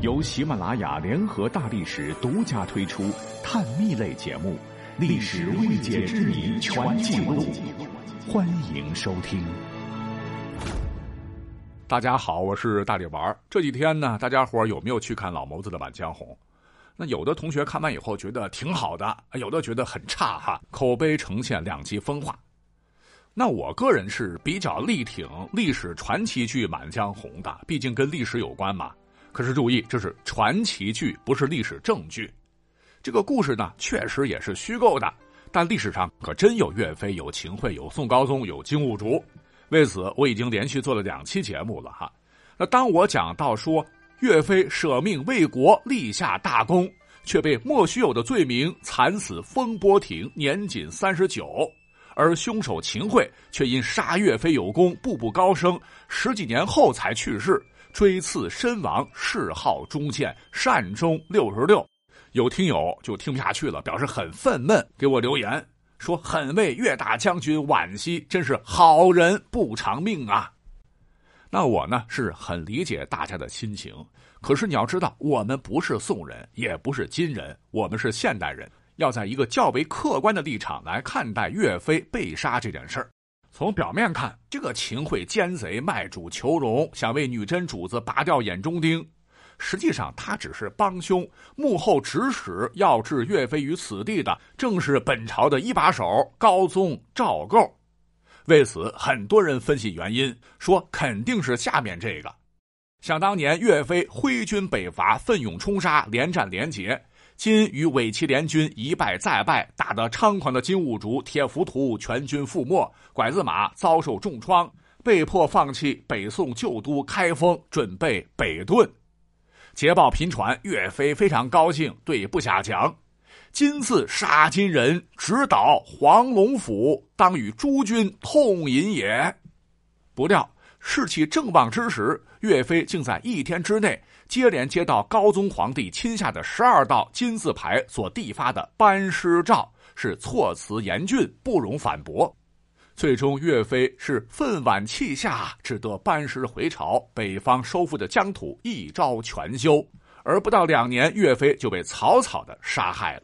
由喜马拉雅联合大历史独家推出探秘类节目《历史未解之谜全记录》，欢迎收听。大家好，我是大力丸。这几天呢，大家伙有没有去看老谋子的《满江红》？那有的同学看完以后觉得挺好的，有的觉得很差哈，口碑呈现两极分化。那我个人是比较力挺历史传奇剧《满江红》的，毕竟跟历史有关嘛。可是注意，这是传奇剧，不是历史正剧。这个故事呢，确实也是虚构的，但历史上可真有岳飞，有秦桧，有宋高宗，有金兀术。为此，我已经连续做了两期节目了哈。那当我讲到说岳飞舍命为国，立下大功，却被莫须有的罪名惨死风波亭，年仅三十九。而凶手秦桧却因杀岳飞有功，步步高升，十几年后才去世，追赐身亡，谥号忠谏，善终六十六。有听友就听不下去了，表示很愤懑，给我留言说：“很为岳大将军惋惜，真是好人不长命啊。”那我呢是很理解大家的心情，可是你要知道，我们不是宋人，也不是金人，我们是现代人。要在一个较为客观的立场来看待岳飞被杀这件事儿。从表面看，这个秦桧奸贼卖主求荣，想为女真主子拔掉眼中钉。实际上，他只是帮凶，幕后指使要置岳飞于死地的，正是本朝的一把手高宗赵构。为此，很多人分析原因，说肯定是下面这个：想当年岳飞挥军北伐，奋勇冲杀，连战连捷。今与伪齐联军一败再败，打得猖狂的金兀术、铁浮屠全军覆没，拐子马遭受重创，被迫放弃北宋旧都开封，准备北遁。捷报频传，岳飞非常高兴，对部下讲：“今次杀金人，直捣黄龙府，当与诸军痛饮也。”不料士气正旺之时，岳飞竟在一天之内。接连接到高宗皇帝亲下的十二道金字牌所递发的班师诏，是措辞严峻，不容反驳。最终，岳飞是愤惋气下，只得班师回朝。北方收复的疆土一朝全休，而不到两年，岳飞就被草草的杀害了。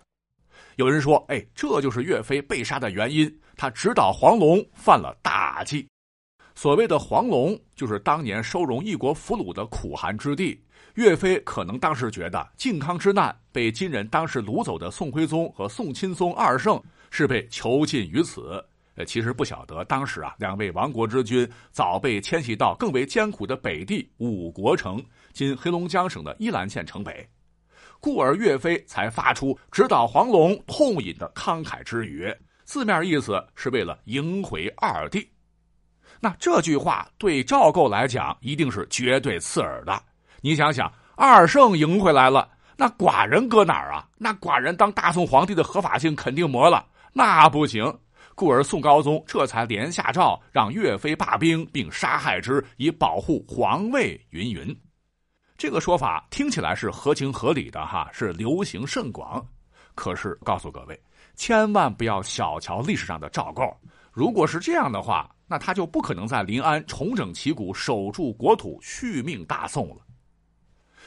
有人说：“哎，这就是岳飞被杀的原因，他直捣黄龙，犯了大忌。”所谓的黄龙，就是当年收容异国俘虏的苦寒之地。岳飞可能当时觉得靖康之难被金人当时掳走的宋徽宗和宋钦宗二圣是被囚禁于此，呃，其实不晓得当时啊，两位亡国之君早被迁徙到更为艰苦的北地五国城（今黑龙江省的依兰县城北），故而岳飞才发出直捣黄龙、痛饮的慷慨之语，字面意思是为了迎回二弟。那这句话对赵构来讲一定是绝对刺耳的。你想想，二圣迎回来了，那寡人搁哪儿啊？那寡人当大宋皇帝的合法性肯定没了，那不行。故而宋高宗这才连下诏，让岳飞罢兵，并杀害之，以保护皇位。云云，这个说法听起来是合情合理的哈，是流行甚广。可是告诉各位，千万不要小瞧历史上的赵构。如果是这样的话，那他就不可能在临安重整旗鼓，守住国土，续命大宋了。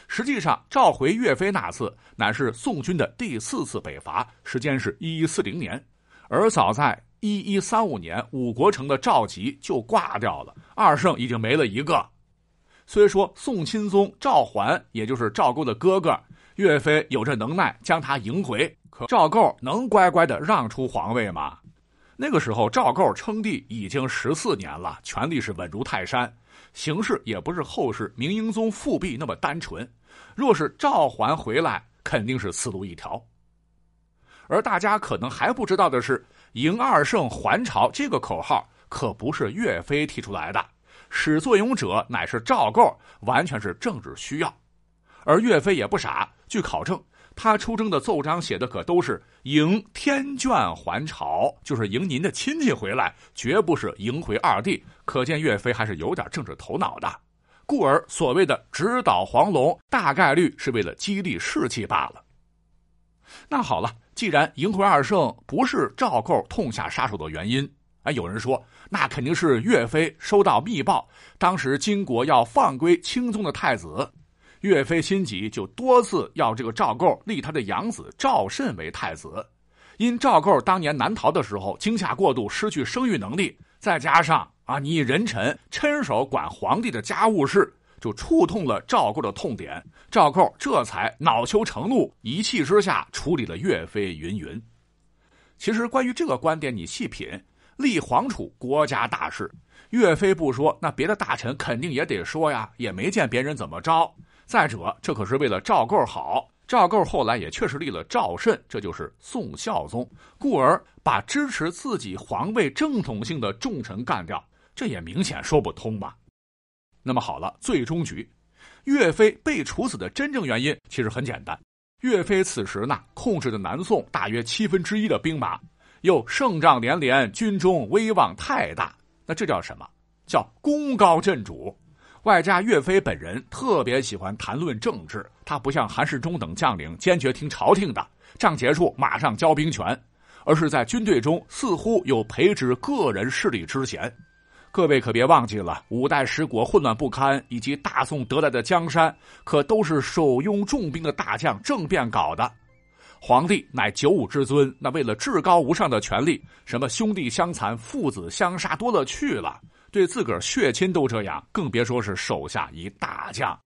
实际上，召回岳飞那次乃是宋军的第四次北伐，时间是一一四零年。而早在一一三五年，五国城的赵佶就挂掉了，二圣已经没了一个。虽说宋钦宗赵桓，也就是赵构的哥哥，岳飞有这能耐将他迎回，可赵构能乖乖的让出皇位吗？那个时候，赵构称帝已经十四年了，权力是稳如泰山，形势也不是后世明英宗复辟那么单纯。若是赵桓回来，肯定是死路一条。而大家可能还不知道的是，“迎二圣还朝”这个口号可不是岳飞提出来的，始作俑者乃是赵构，完全是政治需要。而岳飞也不傻，据考证，他出征的奏章写的可都是“迎天眷还朝”，就是迎您的亲戚回来，绝不是迎回二弟。可见岳飞还是有点政治头脑的。故而，所谓的直捣黄龙，大概率是为了激励士气罢了。那好了，既然迎回二圣不是赵构痛下杀手的原因，哎，有人说那肯定是岳飞收到密报，当时金国要放归钦宗的太子，岳飞心急，就多次要这个赵构立他的养子赵慎为太子。因赵构当年南逃的时候惊吓过度，失去生育能力，再加上啊，你人臣亲手管皇帝的家务事，就触痛了赵构的痛点。赵构这才恼羞成怒，一气之下处理了岳飞。云云。其实关于这个观点，你细品，立皇储国家大事，岳飞不说，那别的大臣肯定也得说呀，也没见别人怎么着。再者，这可是为了赵构好。赵构后来也确实立了赵慎，这就是宋孝宗，故而把支持自己皇位正统性的重臣干掉，这也明显说不通吧？那么好了，最终局，岳飞被处死的真正原因其实很简单，岳飞此时呢控制的南宋大约七分之一的兵马，又胜仗连连，军中威望太大，那这叫什么？叫功高震主。外加岳飞本人特别喜欢谈论政治，他不像韩世忠等将领坚决听朝廷的，仗结束马上交兵权，而是在军队中似乎有培植个人势力之嫌。各位可别忘记了，五代十国混乱不堪，以及大宋得来的江山，可都是手拥重兵的大将政变搞的。皇帝乃九五之尊，那为了至高无上的权力，什么兄弟相残、父子相杀多了去了。对自个儿血亲都这样，更别说是手下一大将。